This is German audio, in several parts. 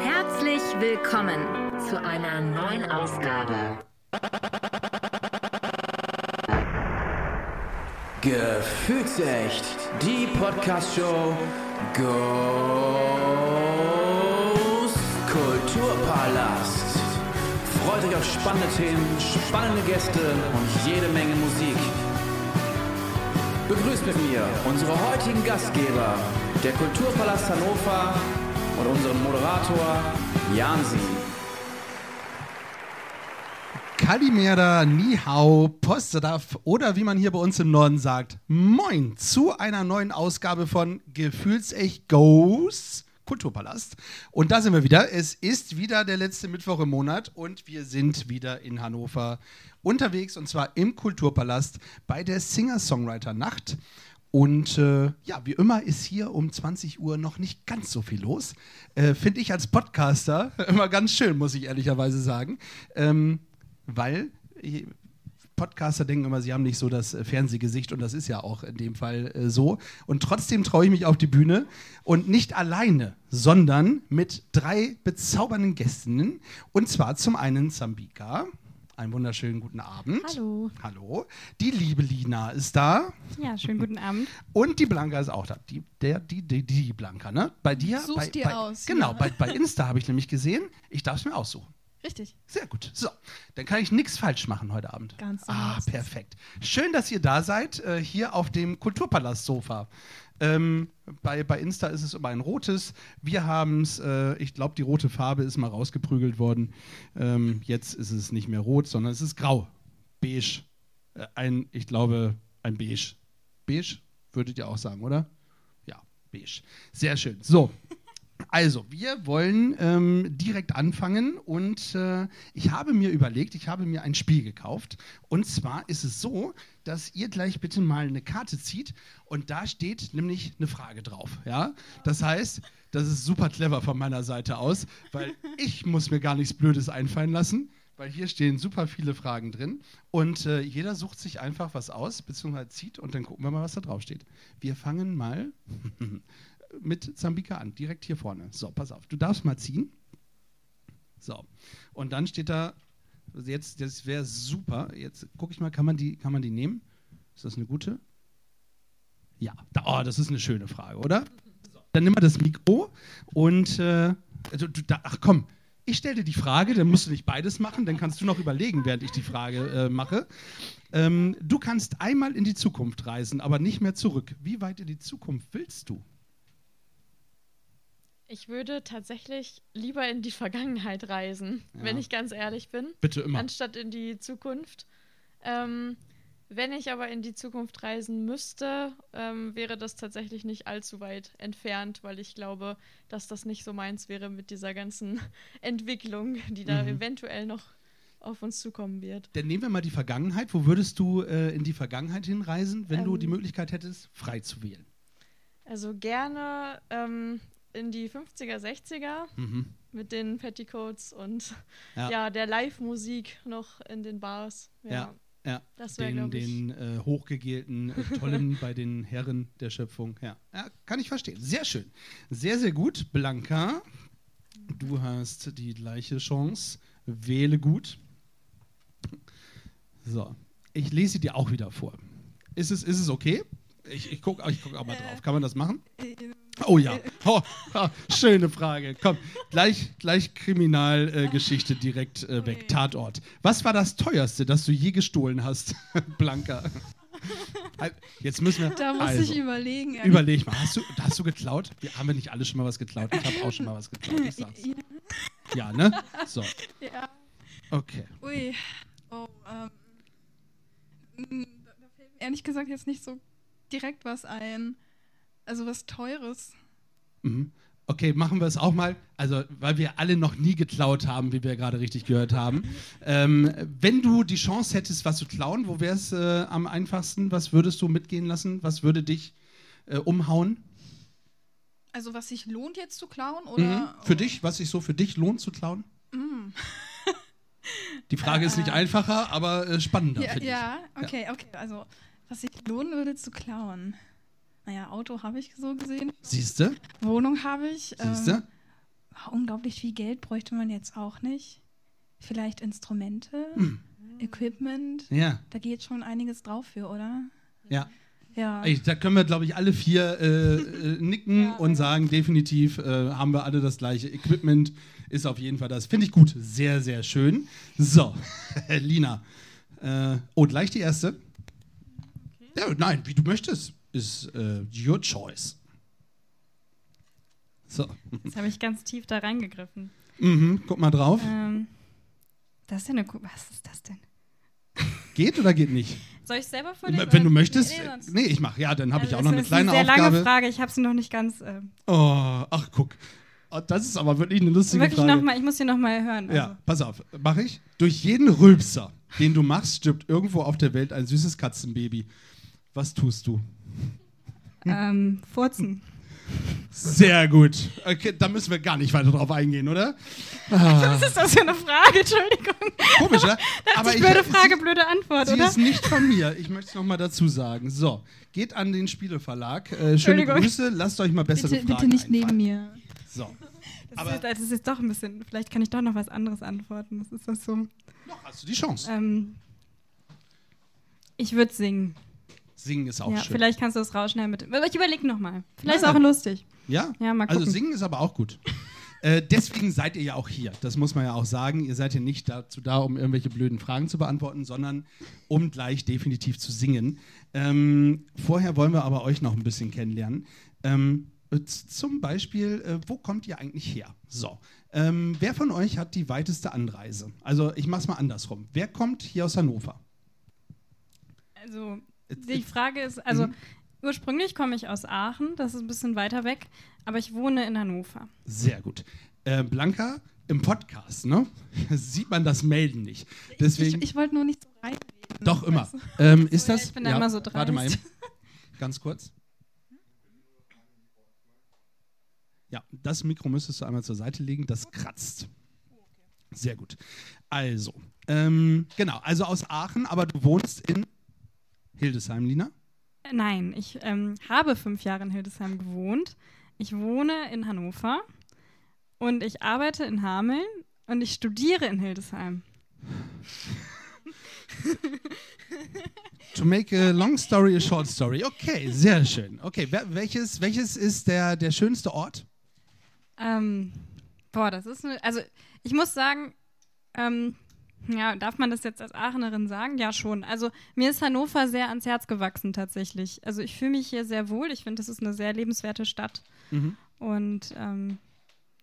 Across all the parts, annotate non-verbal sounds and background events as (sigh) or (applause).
Herzlich willkommen zu einer neuen Ausgabe. Gefühlsecht, die Podcast-Show Ghost Kulturpalast. Freut euch auf spannende Themen, spannende Gäste und jede Menge Musik. Begrüßt mit mir unsere heutigen Gastgeber, der Kulturpalast Hannover und unseren Moderator Jansi. Kalimera, Nihau, Postadaf oder wie man hier bei uns im Norden sagt, Moin zu einer neuen Ausgabe von Gefühlsecht Goes Kulturpalast. Und da sind wir wieder. Es ist wieder der letzte Mittwoch im Monat und wir sind wieder in Hannover unterwegs und zwar im Kulturpalast bei der Singer-Songwriter-Nacht. Und äh, ja, wie immer ist hier um 20 Uhr noch nicht ganz so viel los. Äh, Finde ich als Podcaster (laughs) immer ganz schön, muss ich ehrlicherweise sagen. Ähm, weil äh, Podcaster denken immer, sie haben nicht so das äh, Fernsehgesicht und das ist ja auch in dem Fall äh, so. Und trotzdem traue ich mich auf die Bühne und nicht alleine, sondern mit drei bezaubernden Gästinnen. Und zwar zum einen Zambika. Einen wunderschönen guten Abend. Hallo. Hallo. Die liebe Lina ist da. Ja, schönen guten Abend. Und die Blanca ist auch da. Die, der, die, die, die Blanca, ne? Bei dir? Such's bei, dir bei, aus, Genau, ja. bei, bei (laughs) Insta habe ich nämlich gesehen. Ich darf es mir aussuchen. Richtig. Sehr gut. So, dann kann ich nichts falsch machen heute Abend. Ganz Ah, perfekt. Schön, dass ihr da seid, äh, hier auf dem Kulturpalast-Sofa. Ähm, bei, bei Insta ist es immer ein rotes. Wir haben es, äh, ich glaube, die rote Farbe ist mal rausgeprügelt worden. Ähm, jetzt ist es nicht mehr rot, sondern es ist grau. Beige. Äh, ein, ich glaube, ein Beige. Beige, würdet ihr auch sagen, oder? Ja, beige. Sehr schön. So. Also, wir wollen ähm, direkt anfangen und äh, ich habe mir überlegt, ich habe mir ein Spiel gekauft. Und zwar ist es so, dass ihr gleich bitte mal eine Karte zieht und da steht nämlich eine Frage drauf. Ja? Das heißt, das ist super clever von meiner Seite aus, weil (laughs) ich muss mir gar nichts Blödes einfallen lassen, weil hier stehen super viele Fragen drin und äh, jeder sucht sich einfach was aus, beziehungsweise zieht und dann gucken wir mal, was da drauf steht. Wir fangen mal mit Zambika an, direkt hier vorne. So, pass auf, du darfst mal ziehen. So, und dann steht da, jetzt, das wäre super, jetzt gucke ich mal, kann man, die, kann man die nehmen? Ist das eine gute? Ja, da, oh, das ist eine schöne Frage, oder? So, dann nimm mal das Mikro und, äh, also, du, da, ach komm, ich stelle dir die Frage, dann musst du nicht beides machen, dann kannst du noch überlegen, während ich die Frage äh, mache. Ähm, du kannst einmal in die Zukunft reisen, aber nicht mehr zurück. Wie weit in die Zukunft willst du? Ich würde tatsächlich lieber in die Vergangenheit reisen, Ja. wenn ich ganz ehrlich bin, Bitte immer. anstatt in die Zukunft. Ähm, wenn ich aber in die Zukunft reisen müsste, ähm, wäre das tatsächlich nicht allzu weit entfernt, weil ich glaube, dass das nicht so meins wäre mit dieser ganzen (laughs) Entwicklung, die da Mhm. eventuell noch auf uns zukommen wird. Dann nehmen wir mal die Vergangenheit. Wo würdest du äh, in die Vergangenheit hinreisen, wenn du Ähm. die Möglichkeit hättest, frei zu wählen? Also gerne ähm, in die 50er, 60er Mhm. mit den Petticoats und Ja. ja, der Live-Musik noch in den Bars. Ja, Ja, ja. das wäre, Den, glaube ich. den äh, hochgegelten äh, Tollen (laughs) bei den Herren der Schöpfung. Ja. ja, kann ich verstehen. Sehr schön. Sehr, sehr gut. Blanca, du hast die gleiche Chance. Wähle gut. So, ich lese dir auch wieder vor. Ist es, ist es okay? Ich, ich gucke ich guck auch mal drauf. Kann man das machen? Oh ja. Oh, oh, schöne Frage. Komm, gleich, gleich Kriminalgeschichte äh, direkt äh, weg. Tatort. Was war das teuerste, das du je gestohlen hast, (laughs) Blanca? Halt, Jetzt müssen wir. Da muss also, ich überlegen. ehrlich. Überleg mal, hast du, hast du geklaut? Wir, haben wir nicht alle schon mal was geklaut? Ich habe auch schon mal was geklaut. Ich sag's. Ja, Ja, ne? So, ja. okay. Ui. Oh, ähm. Da da fällt mir ehrlich gesagt jetzt nicht so direkt was ein. Also was Teures. Mhm. Okay, machen wir es auch mal. Also, weil wir alle noch nie geklaut haben, wie wir gerade richtig gehört haben. Ähm, wenn du die Chance hättest, was zu klauen, wo wäre es äh, am einfachsten? Was würdest du mitgehen lassen? Was würde dich äh, umhauen? Also was sich lohnt jetzt zu klauen oder? Mhm. Für dich, was sich so für dich lohnt zu klauen? Mm. Die Frage ist nicht einfacher, aber äh, spannender, Ja, finde ich. ja, okay, okay. Also was sich lohnen würde zu klauen. Naja, Auto habe ich so gesehen. Siehste? Wohnung habe ich. Siehste? Ähm, unglaublich viel Geld bräuchte man jetzt auch nicht. Vielleicht Instrumente, Hm. Equipment. Ja, Da geht schon einiges drauf für, oder? ja. Ja. Ey, da können wir, glaube ich, alle vier äh, äh, nicken Ja, und sagen, definitiv äh, haben wir alle das gleiche Equipment. Ist auf jeden Fall das. Finde ich gut. Sehr, sehr schön. So, (laughs) Lina. Äh, oh, gleich die erste. Ja, nein, wie du möchtest. Ist äh, your choice. So, Jetzt habe ich ganz tief da reingegriffen. mhm, guck mal drauf. Ähm, das ist ja eine. Ku Was ist das denn? Geht oder geht nicht? Soll ich selber vorlesen? Wenn du möchtest. Nee, Nee, ich mache. Ja, dann habe ich Also auch es noch eine ist kleine eine sehr Aufgabe. lange Frage. Ich habe sie noch nicht ganz. Äh, Oh, ach, guck. Oh, das ist aber wirklich eine lustige wirklich Frage. noch mal. Ich muss sie noch mal hören. Ja, Also. pass auf, mach ich. Durch jeden Rülpser, den du machst, stirbt irgendwo auf der Welt ein süßes Katzenbaby. Was tust du? Ähm, Furzen. Sehr gut. Okay, da müssen wir gar nicht weiter drauf eingehen, oder? Was ist das für eine Frage? Entschuldigung. Komisch, (laughs) oder? Aber ich, blöde Frage, sie, blöde Antwort, sie oder? ist nicht von mir. Ich möchte es nochmal dazu sagen. So, geht an den Spieleverlag. Äh, schöne. Grüße. Lasst euch mal bessere bitte, Fragen bitte nicht einfallen. neben mir. So. Das, aber- ist, das ist jetzt doch ein bisschen. Vielleicht kann ich doch noch was anderes antworten. Das ist das so. Noch hast du die Chance. Ähm, ich würde singen. Singen ist auch ja, schön. vielleicht kannst du das rausschneiden mit. Aber ich überlege nochmal. Vielleicht Nein, ist auch lustig. Ja? Ja, mal Also gucken. singen ist aber auch gut. (laughs) Äh, deswegen seid ihr ja auch hier. Das muss man ja auch sagen. Ihr seid ja nicht dazu da, um irgendwelche blöden Fragen zu beantworten, sondern um gleich definitiv zu singen. Ähm, vorher wollen wir aber euch noch ein bisschen kennenlernen. Ähm, zum Beispiel, äh, wo kommt ihr eigentlich her? So. Ähm, wer von euch hat die weiteste Anreise? Also, ich mach's mal andersrum. Wer kommt hier aus Hannover? Also, die Frage ist, also Mhm. ursprünglich komme ich aus Aachen, das ist ein bisschen weiter weg, aber ich wohne in Hannover. Sehr gut. Äh, Blanca, im Podcast, ne? (laughs) Sieht man das Melden nicht. Deswegen. Ich, ich wollte nur nicht so reinreden. Doch, immer. Weißt du? Ähm, ist Ja, das. ich bin da immer so Warte mal dreist. eben. Ganz kurz. Ja, das Mikro müsstest du einmal zur Seite legen. Das kratzt. Sehr gut. Also, ähm, genau, also aus Aachen, aber du wohnst in Hildesheim, Lina? Äh, Nein, ich ähm, habe fünf Jahre in Hildesheim gewohnt. Ich wohne in Hannover und ich arbeite in Hameln und ich studiere in Hildesheim. To make a long story a short story. Okay, sehr schön. Okay, welches, welches ist der, der schönste Ort? Ähm, boah, das ist eine. Also, ich muss sagen, ähm, ja, darf man das jetzt als Aachenerin sagen? Ja, schon. Also, mir ist Hannover sehr ans Herz gewachsen, tatsächlich. Also, ich fühle mich hier sehr wohl. Ich finde, das ist eine sehr lebenswerte Stadt. Mhm. Und ähm,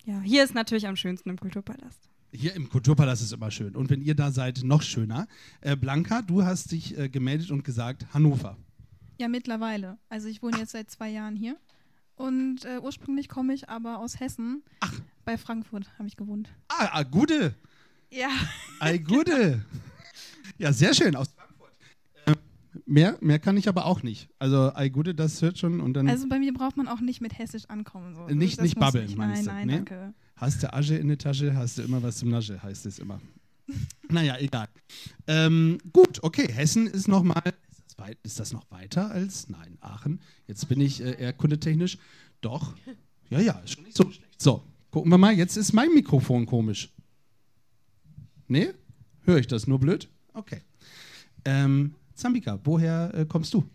ja, hier ist natürlich am schönsten im Kulturpalast. Hier im Kulturpalast ist immer schön. Und wenn ihr da seid, noch schöner. Äh, Blanca, du hast dich äh, gemeldet und gesagt, Hannover. Ja, mittlerweile. Also ich wohne jetzt seit zwei Jahren hier. Und äh, ursprünglich komme ich aber aus Hessen. Ach. Bei Frankfurt habe ich gewohnt. Ah, ah gute. Ja. Ei, gute. ja, sehr schön. Aus Frankfurt. Äh, mehr, mehr kann ich aber auch nicht. Also, ei, gute, das hört schon. Und dann Also bei mir braucht man auch nicht mit Hessisch ankommen. So. Nicht- Das nicht muss babbeln, nicht. meinst Nein, du? nein, Nee? danke. hast du Asche in der Tasche, hast du immer was zum Nasche, heißt es immer. (laughs) naja, egal. Ähm, gut, okay. Hessen ist noch mal. Ist ist das noch weiter als. Nein, Aachen. Jetzt bin ich äh, eher kundetechnisch. Doch. Ja, ja, ist schon nicht so schlecht. So, gucken wir mal. Jetzt ist mein Mikrofon komisch. Nee? Höre ich das nur blöd? Okay. Ähm, Zambika, woher äh, kommst du?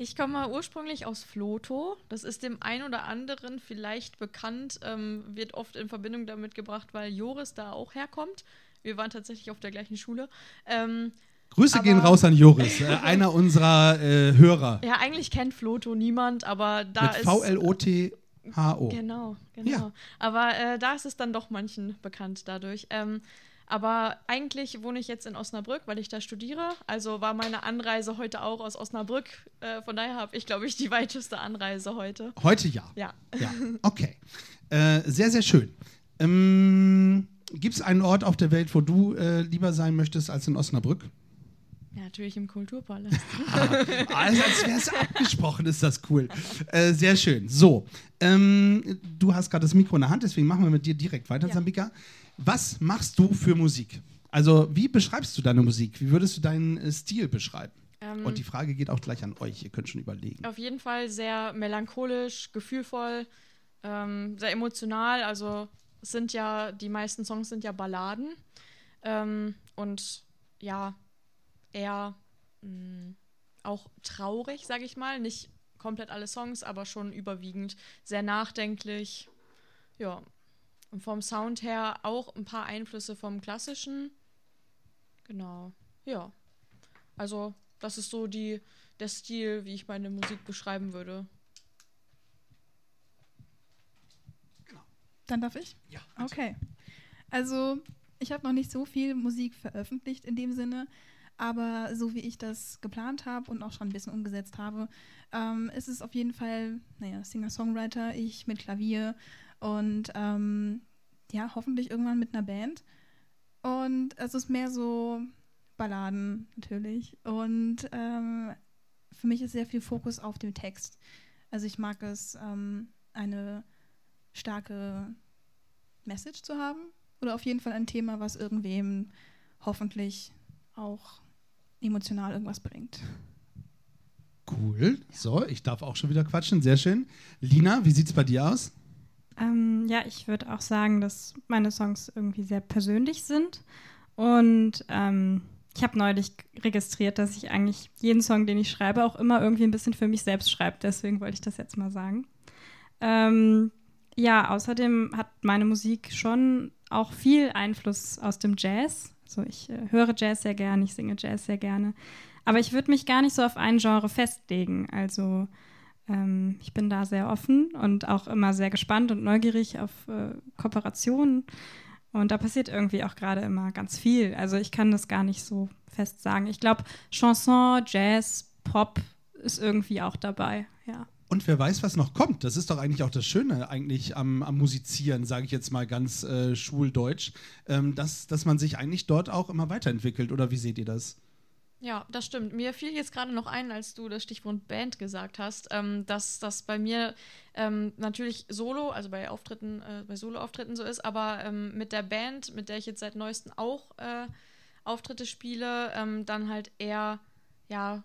Ich komme ursprünglich aus Floto. Das ist dem einen oder anderen vielleicht bekannt, ähm, wird oft in Verbindung damit gebracht, weil Joris da auch herkommt. Wir waren tatsächlich auf der gleichen Schule. Ähm, Grüße Aber- gehen raus an Joris, äh, (laughs) einer unserer äh, Hörer. ja, eigentlich kennt Floto niemand, aber da Mit ist. V-L-O-T-H-O. Genau, genau. Ja. Aber äh, da ist es dann doch manchen bekannt dadurch. Ähm, aber eigentlich wohne ich jetzt in Osnabrück, weil ich da studiere. Also war meine Anreise heute auch aus Osnabrück. Äh, von daher habe ich, glaube ich, die weiteste Anreise heute. Heute ja. Ja. Ja, okay. Äh, sehr, sehr schön. Ähm, Gibt es einen Ort auf der Welt, wo du äh, lieber sein möchtest als in Osnabrück? Ja, natürlich im Kulturpalast. (laughs) Also, als wäre es abgesprochen, ist das cool. Äh, sehr schön. So, ähm, du hast gerade das Mikro in der Hand, deswegen machen wir mit dir direkt weiter, Ja. Sambika. Was machst du für Musik? Also, wie beschreibst du deine Musik? Wie würdest du deinen äh, Stil beschreiben? Ähm, Und die Frage geht auch gleich an euch. Ihr könnt schon überlegen. Auf jeden Fall sehr melancholisch, gefühlvoll, ähm, sehr emotional. Also es sind ja, die meisten Songs sind ja Balladen. Ähm, und ja, eher mh, auch traurig, sage ich mal. Nicht komplett alle Songs, aber schon überwiegend sehr nachdenklich. Ja. Und vom Sound her auch ein paar Einflüsse vom klassischen. Genau. Ja. Also, das ist so die, der Stil, wie ich meine Musik beschreiben würde. Dann darf ich? Ja. Okay. Also, ich habe noch nicht so viel Musik veröffentlicht in dem Sinne, aber so wie ich das geplant habe und auch schon ein bisschen umgesetzt habe, ähm, ist es auf jeden Fall, naja, Singer-Songwriter, ich mit Klavier und ähm, ja, hoffentlich irgendwann mit einer Band. Und es ist mehr so Balladen natürlich. Und ähm, für mich ist sehr viel Fokus auf dem Text. Also ich mag es, ähm, eine starke Message zu haben oder auf jeden Fall ein Thema, was irgendwem hoffentlich auch emotional irgendwas bringt. Cool. So, ich darf auch schon wieder quatschen. Sehr schön. Lina, wie sieht's bei dir aus? Ähm, ja, ich würde auch sagen, dass meine Songs irgendwie sehr persönlich sind. Und ähm, ich habe neulich registriert, dass ich eigentlich jeden Song, den ich schreibe, auch immer irgendwie ein bisschen für mich selbst schreibe. Deswegen wollte ich das jetzt mal sagen. Ähm, ja, außerdem hat meine Musik schon auch viel Einfluss aus dem Jazz. Also ich äh, höre Jazz sehr gerne, ich singe Jazz sehr gerne. Aber ich würde mich gar nicht so auf ein Genre festlegen. Also ähm, ich bin da sehr offen und auch immer sehr gespannt und neugierig auf äh, Kooperationen. Und da passiert irgendwie auch gerade immer ganz viel. Also ich kann das gar nicht so fest sagen. Ich glaube, Chanson, Jazz, Pop ist irgendwie auch dabei, ja. Und wer weiß, was noch kommt. Das ist doch eigentlich auch das Schöne eigentlich am, am Musizieren, sage ich jetzt mal ganz äh, schuldeutsch, ähm, dass, dass man sich eigentlich dort auch immer weiterentwickelt. Oder wie seht ihr das? Ja, das stimmt. Mir fiel jetzt gerade noch ein, als du das Stichwort Band gesagt hast, ähm, dass das bei mir ähm, natürlich Solo, also bei Auftritten, äh, bei Solo-Auftritten so ist, aber ähm, mit der Band, mit der ich jetzt seit neuestem auch äh, Auftritte spiele, ähm, dann halt eher ja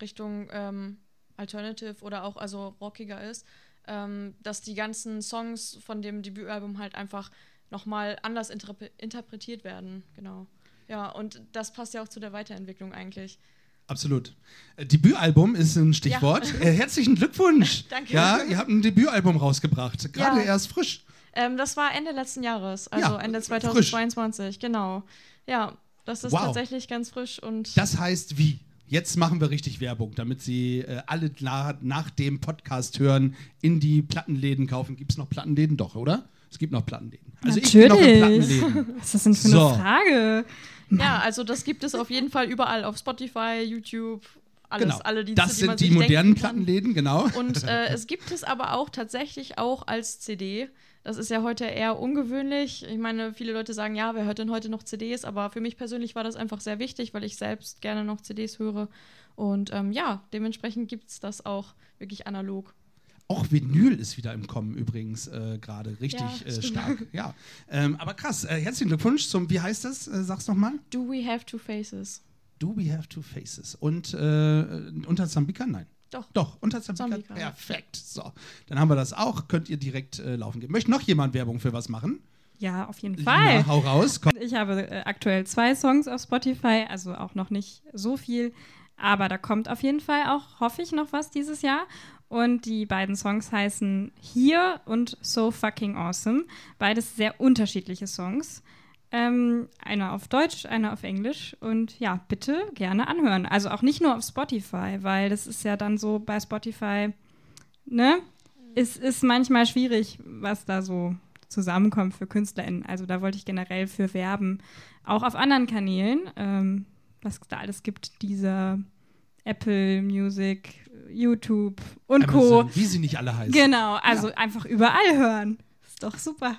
Richtung ähm, Alternative oder auch also rockiger ist, ähm, dass die ganzen Songs von dem Debütalbum halt einfach nochmal anders interpre interpretiert werden, genau. Ja, und das passt ja auch zu der Weiterentwicklung eigentlich. Absolut. Äh, Debütalbum ist ein Stichwort. Äh, herzlichen Glückwunsch. (laughs) Danke. Ja, ihr habt ein Debütalbum rausgebracht. Gerade Ja. erst frisch. Ähm, das war Ende letzten Jahres, also Ja, Ende frisch. 2022, genau. Ja, das ist Wow. tatsächlich ganz frisch und Das heißt wie? Jetzt machen wir richtig Werbung, damit Sie äh, alle na, nach dem Podcast hören in die Plattenläden kaufen. Gibt es noch Plattenläden? Doch, oder? Es gibt noch Plattenläden. Also ich bin noch in Natürlich. Plattenläden. (laughs) Was ist das denn für So. eine Frage? Ja, also das gibt es auf jeden Fall überall auf Spotify, YouTube, alles, Genau. alle Dienste, das die sind die sich modernen. Plattenläden, genau. Und äh, (laughs) es gibt es aber auch tatsächlich auch als CD. Das ist ja heute eher ungewöhnlich. Ich meine, viele Leute sagen, ja, wer hört denn heute noch CDs? Aber für mich persönlich war das einfach sehr wichtig, weil ich selbst gerne noch CDs höre. Und ähm, ja, dementsprechend gibt es das auch wirklich analog. Auch Vinyl ist wieder im Kommen übrigens äh, gerade richtig Ja, äh, stark. Ja, ähm, aber krass. Äh, herzlichen Glückwunsch zum, wie heißt das? Äh, sag's nochmal. Do we have two faces? Do we have two faces? Und äh, unter Zambika? Nein. Doch. Doch, unter Zambika. Zambika, ja. Perfekt. So, dann haben wir das auch. Könnt ihr direkt äh, laufen gehen. Möchte noch jemand Werbung für was machen? Ja, auf jeden Fall. hau raus. Komm. Ich habe äh, aktuell zwei Songs auf Spotify, also auch noch nicht so viel. Aber da kommt auf jeden Fall auch, hoffe ich, noch was dieses Jahr. Und die beiden Songs heißen Here und So Fucking Awesome. Beides sehr unterschiedliche Songs. Ähm, einer auf Deutsch, einer auf Englisch. Und ja, bitte gerne anhören. Also auch nicht nur auf Spotify, weil das ist ja dann so bei Spotify, ne? Es ist manchmal schwierig, was da so zusammenkommt für KünstlerInnen. Also da wollte ich generell für werben. Auch auf anderen Kanälen, ähm, was da alles gibt, dieser Apple Music, YouTube und Co. Amazon, wie sie nicht alle heißen. Genau, also einfach überall hören. Ist doch super.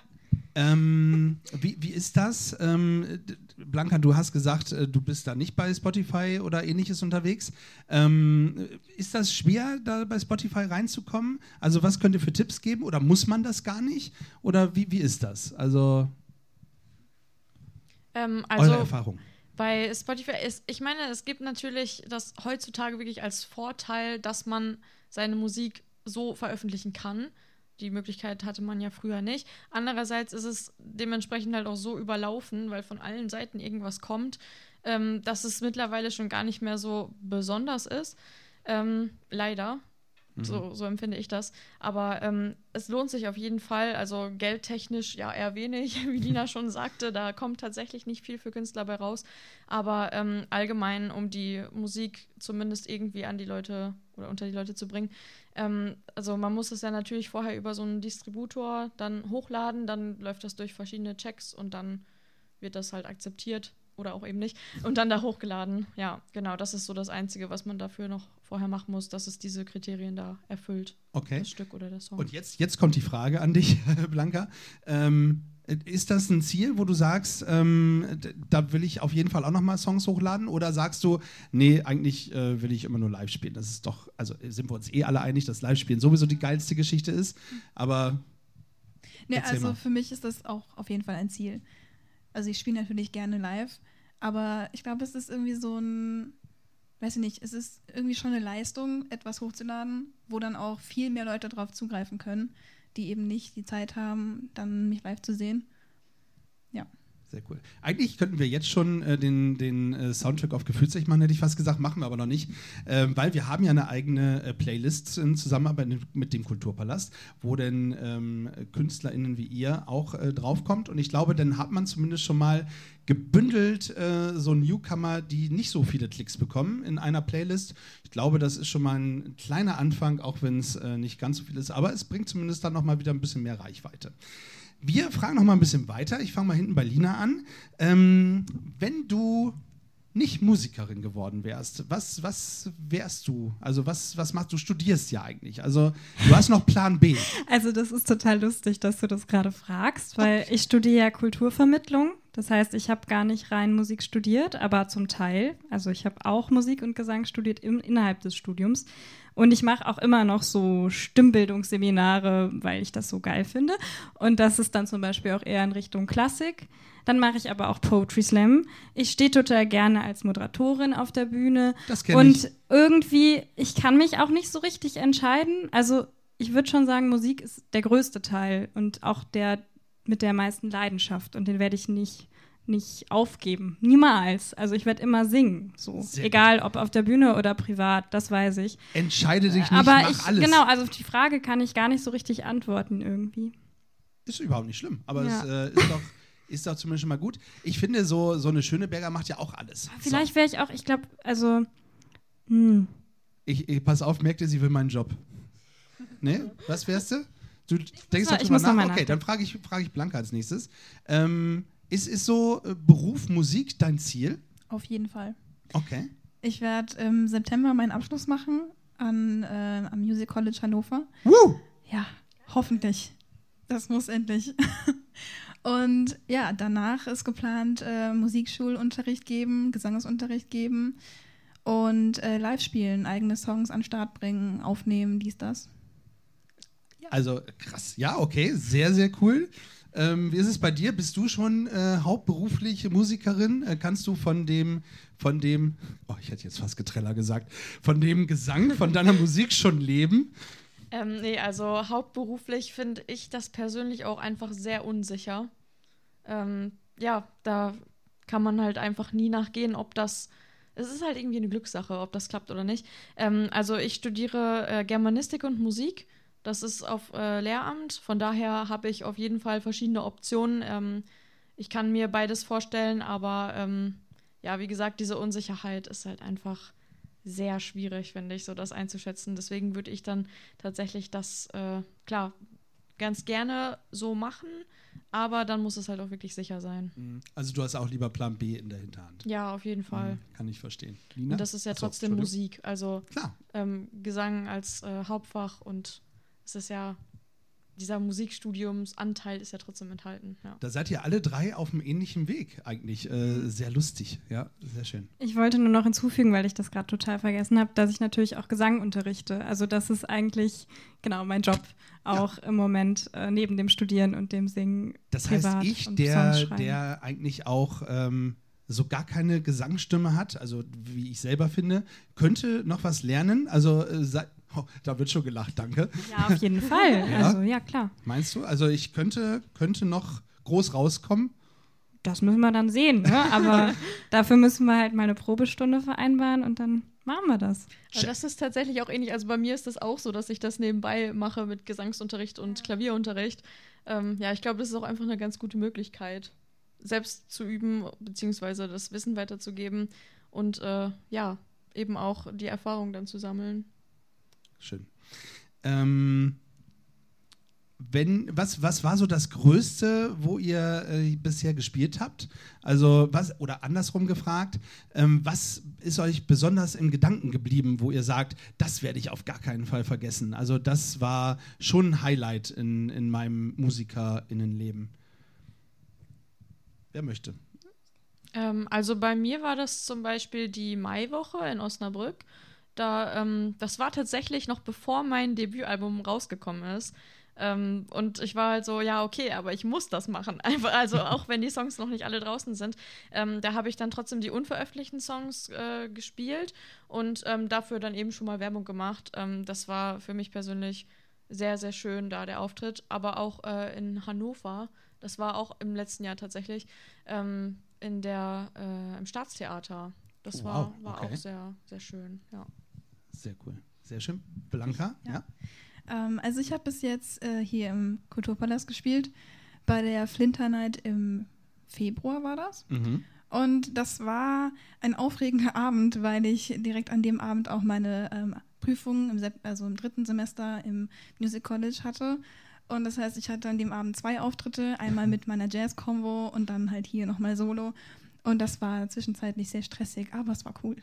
Ähm, wie, wie ist das? Ähm, Blanca, du hast gesagt, äh, du bist da nicht bei Spotify oder ähnliches unterwegs. Ähm, ist das schwer, da bei Spotify reinzukommen? Also, was könnt ihr für Tipps geben? Oder muss man das gar nicht? Oder wie, wie ist das? Also, Ähm, eure also, Erfahrung. Bei Spotify ist, ich meine, es gibt natürlich das heutzutage wirklich als Vorteil, dass man seine Musik so veröffentlichen kann. Die Möglichkeit hatte man ja früher nicht. Andererseits ist es dementsprechend halt auch so überlaufen, weil von allen Seiten irgendwas kommt, ähm, dass es mittlerweile schon gar nicht mehr so besonders ist. Ähm, leider. So, so empfinde ich das. Aber ähm, es lohnt sich auf jeden Fall. Also geldtechnisch ja eher wenig, (laughs) wie Lina schon sagte. Da kommt tatsächlich nicht viel für Künstler bei raus. Aber ähm, allgemein, um die Musik zumindest irgendwie an die Leute oder unter die Leute zu bringen. Ähm, also man muss es ja natürlich vorher über so einen Distributor dann hochladen. Dann läuft das durch verschiedene Checks und dann wird das halt akzeptiert oder auch eben nicht und dann da hochgeladen. Ja, genau, das ist so das Einzige, was man dafür noch vorher machen muss, dass es diese Kriterien da erfüllt, Okay. das Stück oder der Song. Und jetzt, jetzt kommt die Frage an dich, (laughs) Blanca. Ähm, ist das ein Ziel, wo du sagst, ähm, da will ich auf jeden Fall auch nochmal Songs hochladen? Oder sagst du, nee, eigentlich äh, will ich immer nur live spielen? Das ist doch, also sind wir uns eh alle einig, dass Live-Spielen sowieso die geilste Geschichte ist. Aber Nee, also mal. für mich ist das auch auf jeden Fall ein Ziel. Also ich spiele natürlich gerne live, aber ich glaube, es ist irgendwie so ein, weiß ich nicht, es ist irgendwie schon eine Leistung, etwas hochzuladen, wo dann auch viel mehr Leute drauf zugreifen können, die eben nicht die Zeit haben, dann mich live zu sehen. Sehr cool. Eigentlich könnten wir jetzt schon äh, den, den äh, Soundtrack auf Gefühlsecht machen, hätte ich fast gesagt, machen wir aber noch nicht, ähm, weil wir haben ja eine eigene äh, Playlist in Zusammenarbeit mit dem Kulturpalast, wo denn ähm, KünstlerInnen wie ihr auch äh, draufkommt und ich glaube, dann hat man zumindest schon mal gebündelt äh, so Newcomer, die nicht so viele Klicks bekommen in einer Playlist. Ich glaube, das ist schon mal ein kleiner Anfang, auch wenn es äh, nicht ganz so viel ist, aber es bringt zumindest dann noch mal wieder ein bisschen mehr Reichweite. Wir fragen noch mal ein bisschen weiter. Ich fange mal hinten bei Lina an. Ähm, wenn du nicht Musikerin geworden wärst, was, was wärst du? Also was, was machst du? Du studierst ja eigentlich. Also du hast noch Plan B. Also das ist total lustig, dass du das gerade fragst, weil ich studiere ja Kulturvermittlung. Das heißt, ich habe gar nicht rein Musik studiert, aber zum Teil. Also ich habe auch Musik und Gesang studiert im, innerhalb des Studiums. Und ich mache auch immer noch so Stimmbildungsseminare, weil ich das so geil finde. Und das ist dann zum Beispiel auch eher in Richtung Klassik. Dann mache ich aber auch Poetry Slam. Ich stehe total gerne als Moderatorin auf der Bühne. Das kenn Und ich. irgendwie, ich kann mich auch nicht so richtig entscheiden. Also ich würde schon sagen, Musik ist der größte Teil und auch der mit der meisten Leidenschaft. Und den werde ich nicht, nicht aufgeben. Niemals. Also ich werde immer singen. So. Sehr Egal ob auf der Bühne oder privat, das weiß ich. Entscheide dich nicht, Aber mach ich, alles. genau, also auf die Frage kann ich gar nicht so richtig antworten irgendwie. Ist überhaupt nicht schlimm. Aber Ja. es äh, ist, doch, ist doch zumindest schon mal gut. Ich finde, so, so eine Schöneberger macht ja auch alles. Vielleicht wäre ich auch, ich glaube, also, hm, So. Ich, ich, pass auf, merkt ihr, sie will meinen Job. Ne? Was wärst du? Du denkst muss noch nach? mal Okay, nachdenken. dann frage ich, frage ich Blanca als nächstes. Ähm, ist, ist so äh, Beruf Musik dein Ziel? Auf jeden Fall. Okay. Ich werde im September meinen Abschluss machen an, äh, am Music College Hannover. Woo! Ja, hoffentlich. Das muss endlich. (laughs) Und ja, danach ist geplant, äh, Musikschulunterricht geben, Gesangsunterricht geben und äh, live spielen, eigene Songs an den Start bringen, aufnehmen, dies, das. Also krass. Ja, okay, sehr, sehr cool. Ähm, wie ist es bei dir? Bist du schon äh, hauptberufliche Musikerin? Äh, kannst du von dem, von dem, oh, ich hätte jetzt fast Getreller gesagt, von dem Gesang, von (laughs) deiner Musik schon leben? Ähm, nee, also hauptberuflich finde ich das persönlich auch einfach sehr unsicher. Ähm, ja, da kann man halt einfach nie nachgehen, ob das. Es ist halt irgendwie eine Glückssache, ob das klappt oder nicht. Ähm, also ich studiere äh, Germanistik und Musik. Das ist auf äh, Lehramt. Von daher habe ich auf jeden Fall verschiedene Optionen. Ähm, ich kann mir beides vorstellen, aber ähm, ja, wie gesagt, diese Unsicherheit ist halt einfach sehr schwierig, finde ich, so das einzuschätzen. Deswegen würde ich dann tatsächlich das, äh, klar, ganz gerne so machen, aber dann muss es halt auch wirklich sicher sein. Also du hast auch lieber Plan B in der Hinterhand. Ja, auf jeden Fall. Mhm, Kann ich verstehen. Lina? Und das ist ja Achso, trotzdem. Musik, also ähm, Gesang als äh, Hauptfach und es ist ja, dieser Musikstudiumsanteil ist ja trotzdem enthalten. Ja. Da seid ihr alle drei auf einem ähnlichen Weg eigentlich. Äh, sehr lustig. Ja, sehr schön. Ich wollte nur noch hinzufügen, weil ich das gerade total vergessen habe, dass ich natürlich auch Gesang unterrichte. Also das ist eigentlich genau mein Job auch im Moment äh, neben dem Studieren und dem Singen. Das privat heißt, ich, der, der eigentlich auch ähm, so gar keine Gesangsstimme hat, also wie ich selber finde, könnte noch was lernen. Also äh, oh, (laughs) da wird schon gelacht, danke. Ja, auf jeden (laughs) Fall. Ja? Also, ja, klar. Meinst du? Also ich könnte, könnte noch groß rauskommen. Das müssen wir dann sehen, ne? aber (laughs) dafür müssen wir halt mal eine Probestunde vereinbaren und dann machen wir das. Aber das ist tatsächlich auch ähnlich. Also bei mir ist das auch so, dass ich das nebenbei mache mit Gesangsunterricht und Klavierunterricht. Ähm, ja, ich glaube, das ist auch einfach eine ganz gute Möglichkeit, selbst zu üben, beziehungsweise das Wissen weiterzugeben und äh, ja, eben auch die Erfahrung dann zu sammeln. Schön. Ähm, wenn, was, was war so das Größte, wo ihr äh, bisher gespielt habt? Also was, oder andersrum gefragt, ähm, was ist euch besonders im Gedanken geblieben, wo ihr sagt, das werde ich auf gar keinen Fall vergessen? Also das war schon ein Highlight in, in meinem MusikerInnenleben. Wer möchte? Ähm, also bei mir war das zum Beispiel die Maiwoche in Osnabrück. Da, ähm, das war tatsächlich noch bevor mein Debütalbum rausgekommen ist. Ähm, und ich war halt so, ja, okay, aber ich muss das machen. (laughs) Einfach, also (laughs) auch wenn die Songs noch nicht alle draußen sind. Ähm, da habe ich dann trotzdem die unveröffentlichten Songs äh, gespielt und ähm, dafür dann eben schon mal Werbung gemacht. Ähm, das war für mich persönlich sehr, sehr schön, da der Auftritt. Aber auch äh, in Hannover, das war auch im letzten Jahr tatsächlich, ähm, in der, äh, im Staatstheater. Das war, Wow, war okay. auch sehr, sehr schön, ja. Sehr cool. Sehr schön. Blanca? Ja. Ähm, also ich habe bis jetzt äh, hier im Kulturpalast gespielt. Bei der Flinter Night im Februar war das. Mhm. Und das war ein aufregender (laughs) Abend, weil ich direkt an dem Abend auch meine ähm, Prüfung, im Sep also im dritten Semester im Music College hatte. Und das heißt, ich hatte an dem Abend zwei Auftritte, einmal mit meiner Jazz-Combo und dann halt hier nochmal Solo. Und das war zwischenzeitlich sehr stressig, aber es war cool.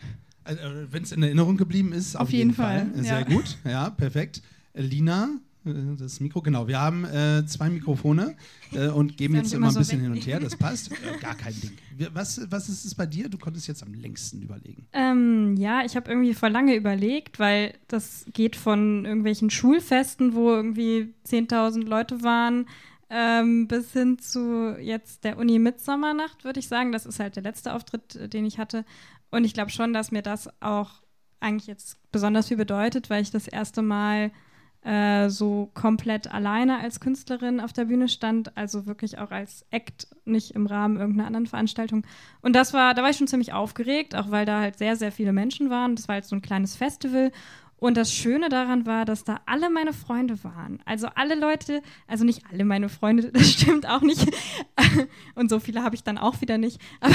Also, Wenn es in Erinnerung geblieben ist, auf, Auf jeden Fall, Sehr ja. gut, ja, perfekt. Äh, Lina, äh, das Mikro, genau. Wir haben äh, zwei Mikrofone äh, und geben jetzt immer immer ein bisschen hin und her. Das passt. Äh, gar kein Ding. Was, was ist es bei dir? Du konntest jetzt am längsten überlegen. Ähm, ja, ich habe irgendwie vor lange überlegt, weil das geht von irgendwelchen Schulfesten, wo irgendwie 10.000 Leute waren, ähm, bis hin zu jetzt der Uni Mitsommernacht, würde ich sagen. Das ist halt der letzte Auftritt, äh, den ich hatte. Und ich glaube schon, dass mir das auch eigentlich jetzt besonders viel bedeutet, weil ich das erste Mal äh, so komplett alleine als Künstlerin auf der Bühne stand, also wirklich auch als Act, nicht im Rahmen irgendeiner anderen Veranstaltung. Und das war, da war ich schon ziemlich aufgeregt, auch weil da halt sehr, sehr viele Menschen waren. Das war halt so ein kleines Festival. Und das Schöne daran war, dass da alle meine Freunde waren. Also alle Leute, also nicht alle meine Freunde, (laughs) das stimmt auch nicht. (laughs) Und so viele habe ich dann auch wieder nicht. (laughs) Aber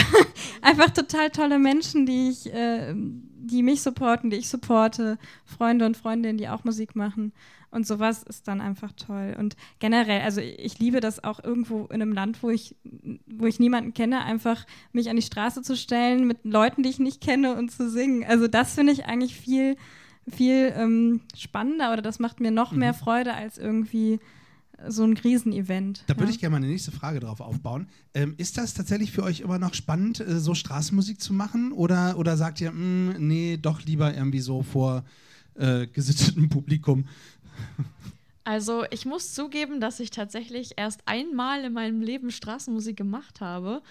einfach total tolle Menschen, die ich, äh, die mich supporten, die ich supporte, Freunde und Freundinnen, die auch Musik machen. Und sowas ist dann einfach toll. Und generell, also ich liebe das auch irgendwo in einem Land, wo ich, wo ich niemanden kenne, einfach mich an die Straße zu stellen mit Leuten, die ich nicht kenne und zu singen. Also das finde ich eigentlich viel, viel ähm, spannender oder das macht mir noch mehr Freude als irgendwie so ein Riesenevent. Da würde ja. ich gerne mal eine nächste Frage drauf aufbauen. Ähm, ist das tatsächlich für euch immer noch spannend, äh, so Straßenmusik zu machen? Oder, oder sagt ihr, "Mm, nee, doch lieber irgendwie so vor äh, gesittetem Publikum? Also ich muss zugeben, dass ich tatsächlich erst einmal in meinem Leben Straßenmusik gemacht habe.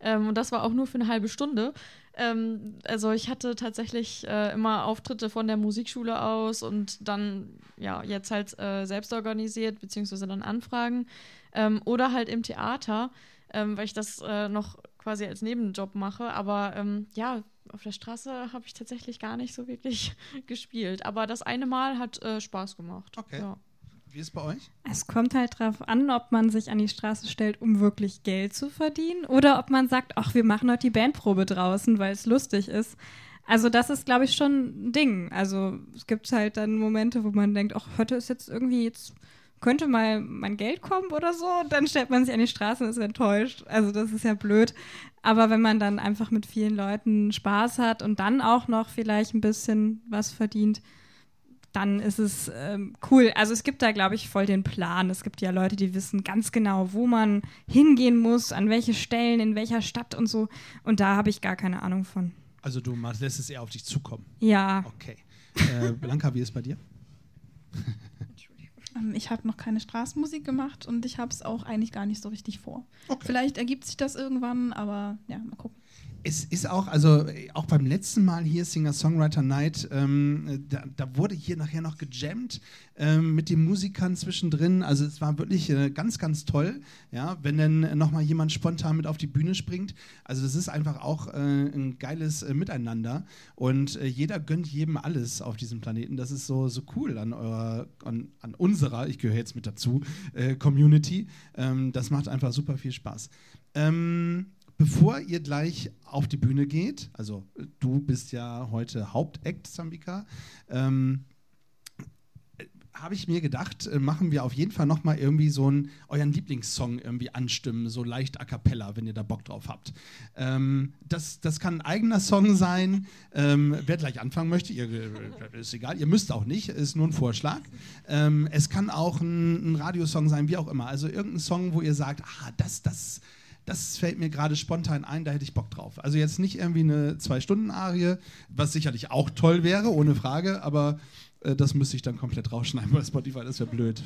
Ähm, und das war auch nur für eine halbe Stunde. Ähm, also ich hatte tatsächlich äh, immer Auftritte von der Musikschule aus und dann, ja, jetzt halt äh, selbst organisiert, beziehungsweise dann Anfragen. Ähm, oder halt im Theater, ähm, weil ich das äh, noch quasi als Nebenjob mache. Aber ähm, ja, auf der Straße habe ich tatsächlich gar nicht so wirklich (laughs) gespielt. Aber das eine Mal hat äh, Spaß gemacht. Okay. Ja. Wie ist es bei euch? Es kommt halt drauf an, ob man sich an die Straße stellt, um wirklich Geld zu verdienen, oder ob man sagt, ach, wir machen heute die Bandprobe draußen, weil es lustig ist. Also das ist, glaube ich, schon ein Ding. Also es gibt halt dann Momente, wo man denkt, ach, heute ist jetzt irgendwie, jetzt könnte mal mein Geld kommen oder so. Und dann stellt man sich an die Straße und ist enttäuscht. Also das ist ja blöd. Aber wenn man dann einfach mit vielen Leuten Spaß hat und dann auch noch vielleicht ein bisschen was verdient, dann ist es ähm, cool. Also es gibt da, glaube ich, voll den Plan. Es gibt ja Leute, die wissen ganz genau, wo man hingehen muss, an welche Stellen, in welcher Stadt und so. Und da habe ich gar keine Ahnung von. Also du machst- lässt es eher auf dich zukommen. Ja, Okay. Äh, Blanca, wie ist es bei dir? Ähm, ich habe noch keine Straßenmusik gemacht und ich habe es auch eigentlich gar nicht so richtig vor. Okay. Vielleicht ergibt sich das irgendwann, aber ja, mal gucken. Es ist auch, also auch beim letzten Mal hier Singer-Songwriter Night, ähm, da, da, wurde hier nachher noch gejammt ähm, mit den Musikern zwischendrin. Also es war wirklich äh, ganz, ganz toll, ja, wenn dann nochmal jemand spontan mit auf die Bühne springt. Also das ist einfach auch äh, ein geiles äh, Miteinander und äh, jeder gönnt jedem alles auf diesem Planeten. Das ist so, so cool an, eurer, an, an unserer, ich gehöre jetzt mit dazu, äh, Community. Ähm, das macht einfach super viel Spaß. Ähm, bevor ihr gleich auf die Bühne geht, also du bist ja heute Hauptakt, Sambika, ähm, habe ich mir gedacht, äh, machen wir auf jeden Fall nochmal irgendwie so einen, euren Lieblingssong irgendwie anstimmen, so leicht a cappella, wenn ihr da Bock drauf habt. Ähm, das, das kann ein eigener Song sein. Ähm, wer gleich anfangen möchte, ihr, äh, ist egal, ihr müsst auch nicht, ist nur ein Vorschlag. Ähm, es kann auch ein, ein Radiosong sein, wie auch immer. Also irgendein Song, wo ihr sagt, ah, das, das, das fällt mir gerade spontan ein, da hätte ich Bock drauf. Also jetzt nicht irgendwie eine Zwei-Stunden-Arie, was sicherlich auch toll wäre, ohne Frage, aber äh, das müsste ich dann komplett rausschneiden bei Spotify, das wäre blöd.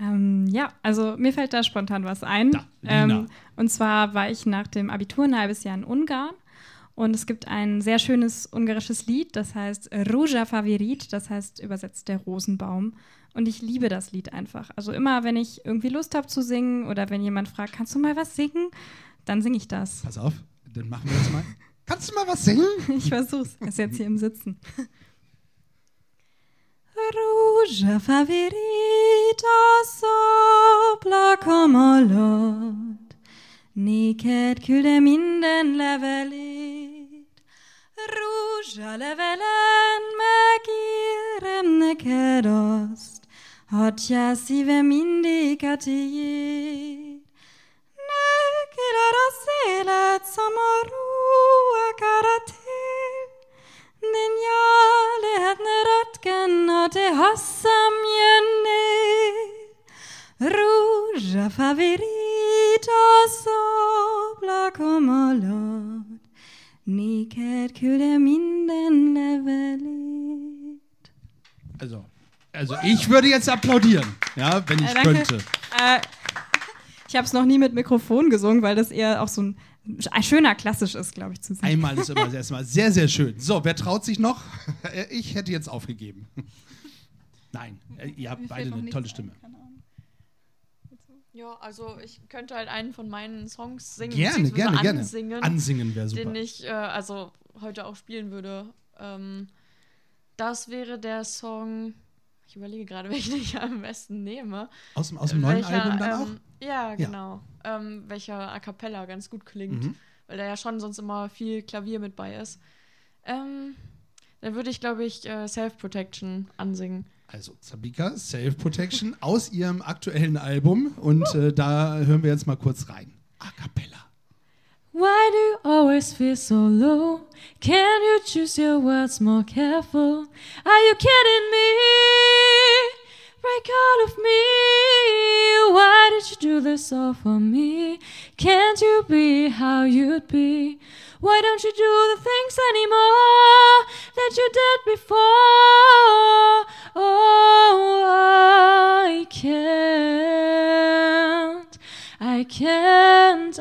Ähm, ja, also mir fällt da spontan was ein. Da, ähm, und zwar war ich nach dem Abitur ein halbes Jahr in Ungarn und es gibt ein sehr schönes ungarisches Lied, das heißt Ruja Favorit, das heißt übersetzt der Rosenbaum. Und ich liebe das Lied einfach. Also immer, wenn ich irgendwie Lust habe zu singen oder wenn jemand fragt, kannst du mal was singen, dann singe ich das. Pass auf, dann machen wir das mal. Kannst du mal was singen? (laughs) Ich versuch's. Er ist jetzt hier im Sitzen. Ruja favorita sopla komolot Niket külde minden levelét Ruja levelen megírem neked azt Atya szíve mindig a tiéd. Neked arra szélet szomorú akaratél, de lehetne rötken, ha te hosszam jönnél. Rúzsa favoritos ablakom alatt, néked külde minden levelét. Ez a Also ich würde jetzt applaudieren, ja, wenn ich äh, könnte. Äh, ich habe es noch nie mit Mikrofon gesungen, weil das eher auch so ein, ein schöner klassisch ist, glaube ich, zu singen. Einmal ist immer erstmal sehr, sehr schön. So, wer traut sich noch? (laughs) Ich hätte jetzt aufgegeben. Nein, äh, ihr habt beide eine tolle Stimme. Ja, also ich könnte halt einen von meinen Songs singen. Gerne, gerne, ansingen, gerne. Ansingen wäre super. Den ich äh, also heute auch spielen würde. Ähm, das wäre der Song ich überlege gerade, (laughs) welchen ich am besten nehme. Aus dem, aus dem neuen Album dann ähm, auch? Ja, genau. Ja. Ähm, welcher A Cappella ganz gut klingt, mhm. weil da ja schon sonst immer viel Klavier mit bei ist. Ähm, dann würde ich, glaube ich, äh, Self-Protection ansingen. Also Zabika, Self-Protection aus ihrem aktuellen Album und äh, da hören wir jetzt mal kurz rein. A Cappella. Why do you always feel so low? Can you choose your words more careful? Are you kidding me? Break out of me. Why did you do this all for me? Can't you be how you'd be? Why don't you do the things anymore that you did before? Oh, I can't. I can't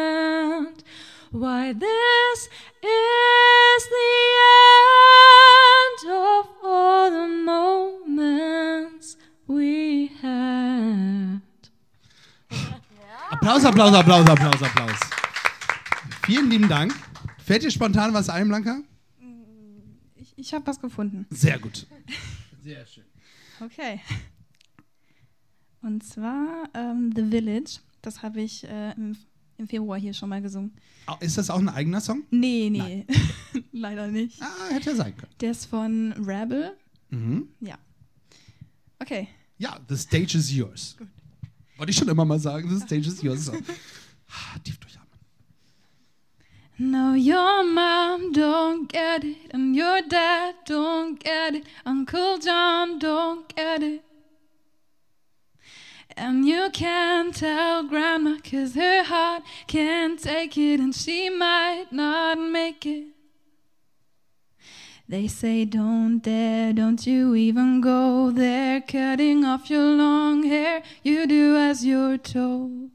understand why this is the end of all the moments we had. (laughs) Applaus, Applaus, Applaus, Applaus, Applaus. Vielen lieben Dank. Fällt dir spontan was ein, Blanca? Ich, ich habe was gefunden. Sehr gut. Sehr (laughs) schön. Okay. Und zwar ähm, The Village. Das habe ich äh, im, im, Februar hier schon mal gesungen. Ist das auch ein eigener Song? Nee, nee. (laughs) Leider nicht. Ah, hätte ja sein können. Der ist von Rebel. Mhm. Ja. Okay. Ja, The Stage is Yours. Gut. Wollte ich schon immer mal sagen, The Stage is Yours. So. (laughs) Tief durchatmen. No, your mom don't get it, and your dad don't get it, Uncle John don't get it. And you can't tell grandma cause her heart can't take it and she might not make it. They say don't dare, don't you even go there, cutting off your long hair. You do as you're told.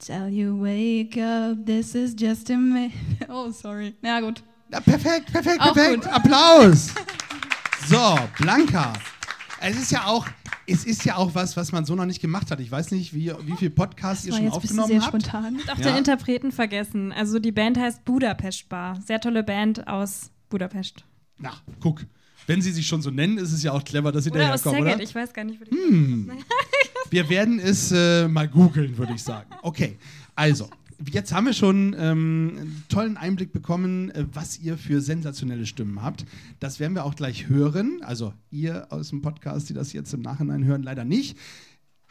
tell you, wake up, this is just a minute. (laughs) Oh, sorry. Na gut. Ja, perfekt, perfekt, Auch perfekt. gut. Applaus. So, Blanca. Es ist ja auch, es ist ja auch was, was man so noch nicht gemacht hat. Ich weiß nicht, wie, wie viel Podcasts ihr schon aufgenommen sehr habt. spontan. Auch Ja. den Interpreten vergessen. Also die Band heißt Budapest Bar. Sehr tolle Band aus Budapest. Na, guck. Wenn sie sich schon so nennen, ist es ja auch clever, dass sie Oder aus daherkommen, oder? Ich weiß gar nicht, wo die (laughs) Wir werden es äh, mal googeln, würde ich sagen. Okay, also, jetzt haben wir schon ähm, einen tollen Einblick bekommen, äh, was ihr für sensationelle Stimmen habt. Das werden wir auch gleich hören. Also, ihr aus dem Podcast, die das jetzt im Nachhinein hören, leider nicht.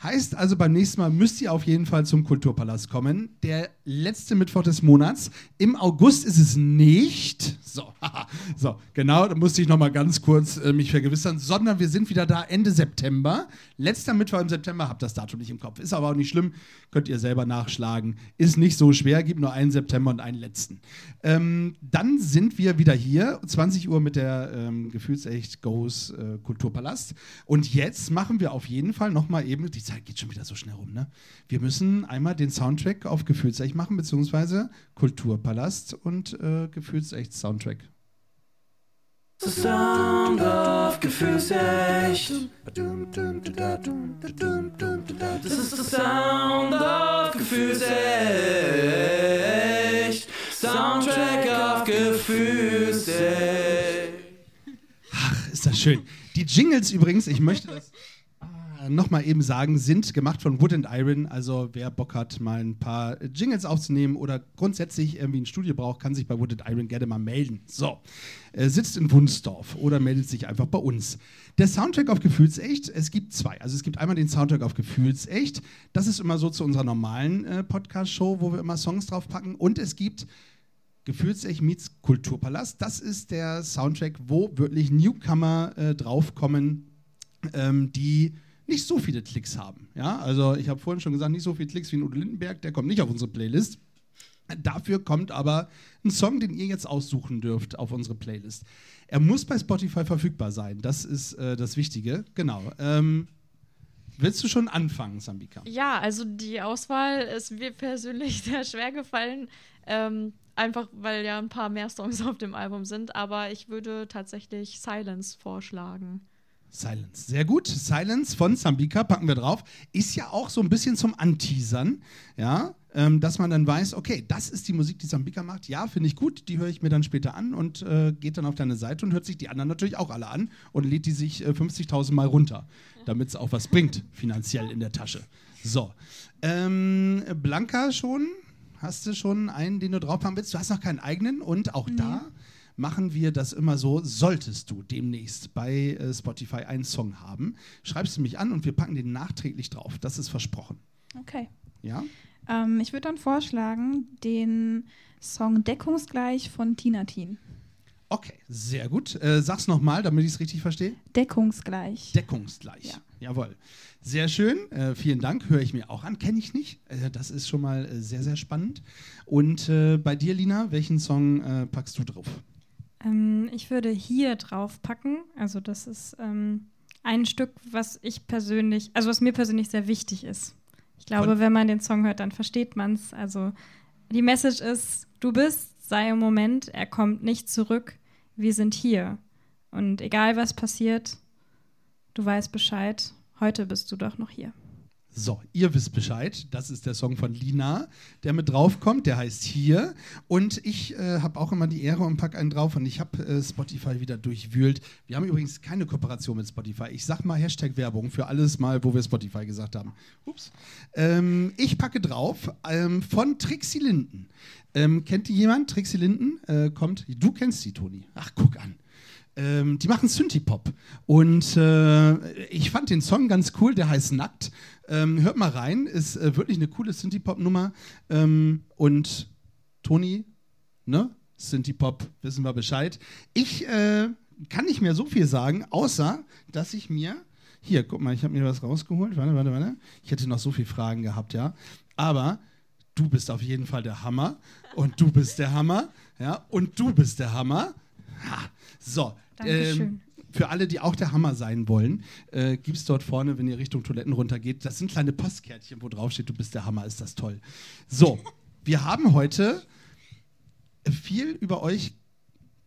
Heißt also, beim nächsten Mal müsst ihr auf jeden Fall zum Kulturpalast kommen. Der letzte Mittwoch des Monats. Im August ist es nicht. So, (laughs) so genau, da musste ich nochmal ganz kurz äh, mich vergewissern. Sondern wir sind wieder da Ende September. Letzter Mittwoch im September, habt das Datum nicht im Kopf. Ist aber auch nicht schlimm, könnt ihr selber nachschlagen. Ist nicht so schwer, gibt nur einen September und einen letzten. Ähm, dann sind wir wieder hier, 20 Uhr mit der ähm, Gefühlsecht Goes äh, Kulturpalast. Und jetzt machen wir auf jeden Fall nochmal eben, die Zeit geht schon wieder so schnell rum, ne? Wir müssen einmal den Soundtrack auf Gefühlsecht machen, beziehungsweise Kulturpalast und äh, Gefühlsecht Soundtrack. The sound of Gefühlsecht. This is the sound of Gefühlsecht. Soundtrack of Gefühlsecht. Ach, ist das schön. Die Jingles übrigens, ich möchte das nochmal eben sagen, sind gemacht von Wood and Iron. Also wer Bock hat, mal ein paar Jingles aufzunehmen oder grundsätzlich irgendwie ein Studio braucht, kann sich bei Wood and Iron gerne mal melden. So, äh, sitzt in Wunsdorf oder meldet sich einfach bei uns. Der Soundtrack auf Gefühlsecht, es gibt zwei. Also es gibt einmal den Soundtrack auf Gefühlsecht. Das ist immer so zu unserer normalen äh, Podcast-Show, wo wir immer Songs draufpacken. Und es gibt Gefühlsecht meets Kulturpalast. Das ist der Soundtrack, wo wirklich Newcomer äh, draufkommen, ähm, die nicht so viele Klicks haben. Ja, also ich habe vorhin schon gesagt, nicht so viele Klicks wie ein Udo Lindenberg, der kommt nicht auf unsere Playlist. Dafür kommt aber ein Song, den ihr jetzt aussuchen dürft auf unsere Playlist. Er muss bei Spotify verfügbar sein. Das ist äh, das Wichtige. Genau. Ähm, willst du schon anfangen, Sambika? Ja, also die Auswahl ist mir persönlich (laughs) sehr schwer gefallen. Ähm, einfach weil ja ein paar mehr Songs auf dem Album sind, aber ich würde tatsächlich Silence vorschlagen. Silence. Sehr gut. Silence von Sambika packen wir drauf. Ist ja auch so ein bisschen zum Anteasern, ja, ähm, dass man dann weiß, okay, das ist die Musik, die Sambika macht. Ja, finde ich gut. Die höre ich mir dann später an und äh, geht dann auf deine Seite und hört sich die anderen natürlich auch alle an und lädt die sich äh, 50.000 Mal runter, damit es auch was bringt, finanziell in der Tasche. So. Ähm, Blanca schon. Hast du schon einen, den du drauf haben willst? Du hast noch keinen eigenen und auch da machen wir das immer so, solltest du demnächst bei äh, Spotify einen Song haben, schreibst du mich an und wir packen den nachträglich drauf. Das ist versprochen. Okay. Ja? Ähm, ich würde dann vorschlagen, den Song Deckungsgleich von Tina Teen. Okay, sehr gut. Äh, sag's nochmal, damit ich es richtig verstehe. Deckungsgleich. Deckungsgleich. Ja. Jawohl. Sehr schön. Äh, vielen Dank. Höre ich mir auch an. Kenne ich nicht. Äh, das ist schon mal äh, sehr, sehr spannend. Und äh, bei dir, Lina, welchen Song äh, packst du drauf? Ähm, ich würde hier drauf packen. Also das ist ähm, ein Stück, was ich persönlich, also was mir persönlich sehr wichtig ist. Ich glaube, Von- wenn man den Song hört, dann versteht man es. Also die Message ist, du bist, sei im Moment, er kommt nicht zurück, wir sind hier. Und egal was passiert, du weißt Bescheid, heute bist du doch noch hier. So, ihr wisst Bescheid. Das ist der Song von Lina, der mit draufkommt. Der heißt Hier. Und ich äh, habe auch immer die Ehre und pack einen drauf. Und ich habe äh, Spotify wieder durchwühlt. Wir haben übrigens keine Kooperation mit Spotify. Ich sag mal Hashtag Werbung für alles mal, wo wir Spotify gesagt haben. Ups. Ähm, ich packe drauf ähm, von Trixie Linden. Ähm, kennt die jemand? Trixie Linden äh, kommt. Du kennst sie, Toni. Ach, guck an. Ähm, die machen Synthie-Pop. Und äh, ich fand den Song ganz cool, der heißt Nackt. Ähm, hört mal rein, ist äh, wirklich eine coole Synthie-Pop-Nummer. Ähm, und Toni, ne? Synthie-Pop, wissen wir Bescheid. Ich äh, kann nicht mehr so viel sagen, außer, dass ich mir. Hier, guck mal, ich habe mir was rausgeholt. Warte, warte, warte. Ich hätte noch so viele Fragen gehabt, ja. Aber du bist auf jeden Fall der Hammer. Und du bist der Hammer. Ja, und du bist der Hammer. Ha. So. Dankeschön. Ähm, für alle, die auch der Hammer sein wollen, äh, gibt es dort vorne, wenn ihr Richtung Toiletten runtergeht, das sind kleine Postkärtchen, wo drauf steht, du bist der Hammer, ist das toll. So, (laughs) wir haben heute viel über euch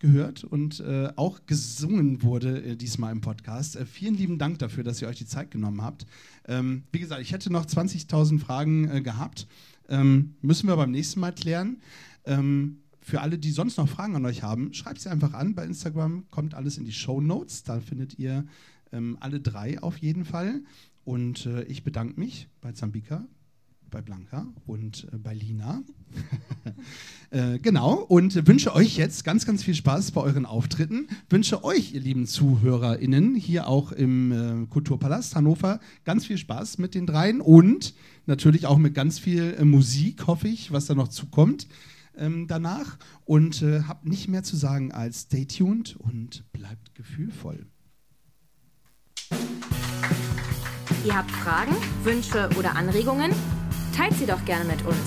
gehört und äh, auch gesungen wurde äh, diesmal im Podcast. Äh, vielen lieben Dank dafür, dass ihr euch die Zeit genommen habt. Ähm, wie gesagt, ich hätte noch 20.000 Fragen äh, gehabt. Ähm, müssen wir beim nächsten Mal klären. Ähm, für alle, die sonst noch Fragen an euch haben, schreibt sie einfach an bei Instagram. Kommt alles in die Show Notes. Da findet ihr ähm, alle drei auf jeden Fall. Und äh, ich bedanke mich bei Zambika, bei Blanca und äh, bei Lina. (laughs) äh, genau, und wünsche euch jetzt ganz, ganz viel Spaß bei euren Auftritten. Wünsche euch, ihr lieben ZuhörerInnen, hier auch im äh, Kulturpalast Hannover, ganz viel Spaß mit den dreien und natürlich auch mit ganz viel äh, Musik, hoffe ich, was da noch zukommt ähm, danach. Und äh, habt nicht mehr zu sagen als stay tuned und bleibt gefühlvoll. Ihr habt Fragen, Wünsche oder Anregungen? Teilt sie doch gerne mit uns.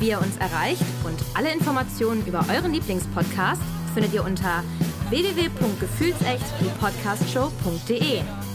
Wie ihr uns erreicht und alle Informationen über euren Lieblingspodcast findet ihr unter www.gefühlsecht-podcastshow.de.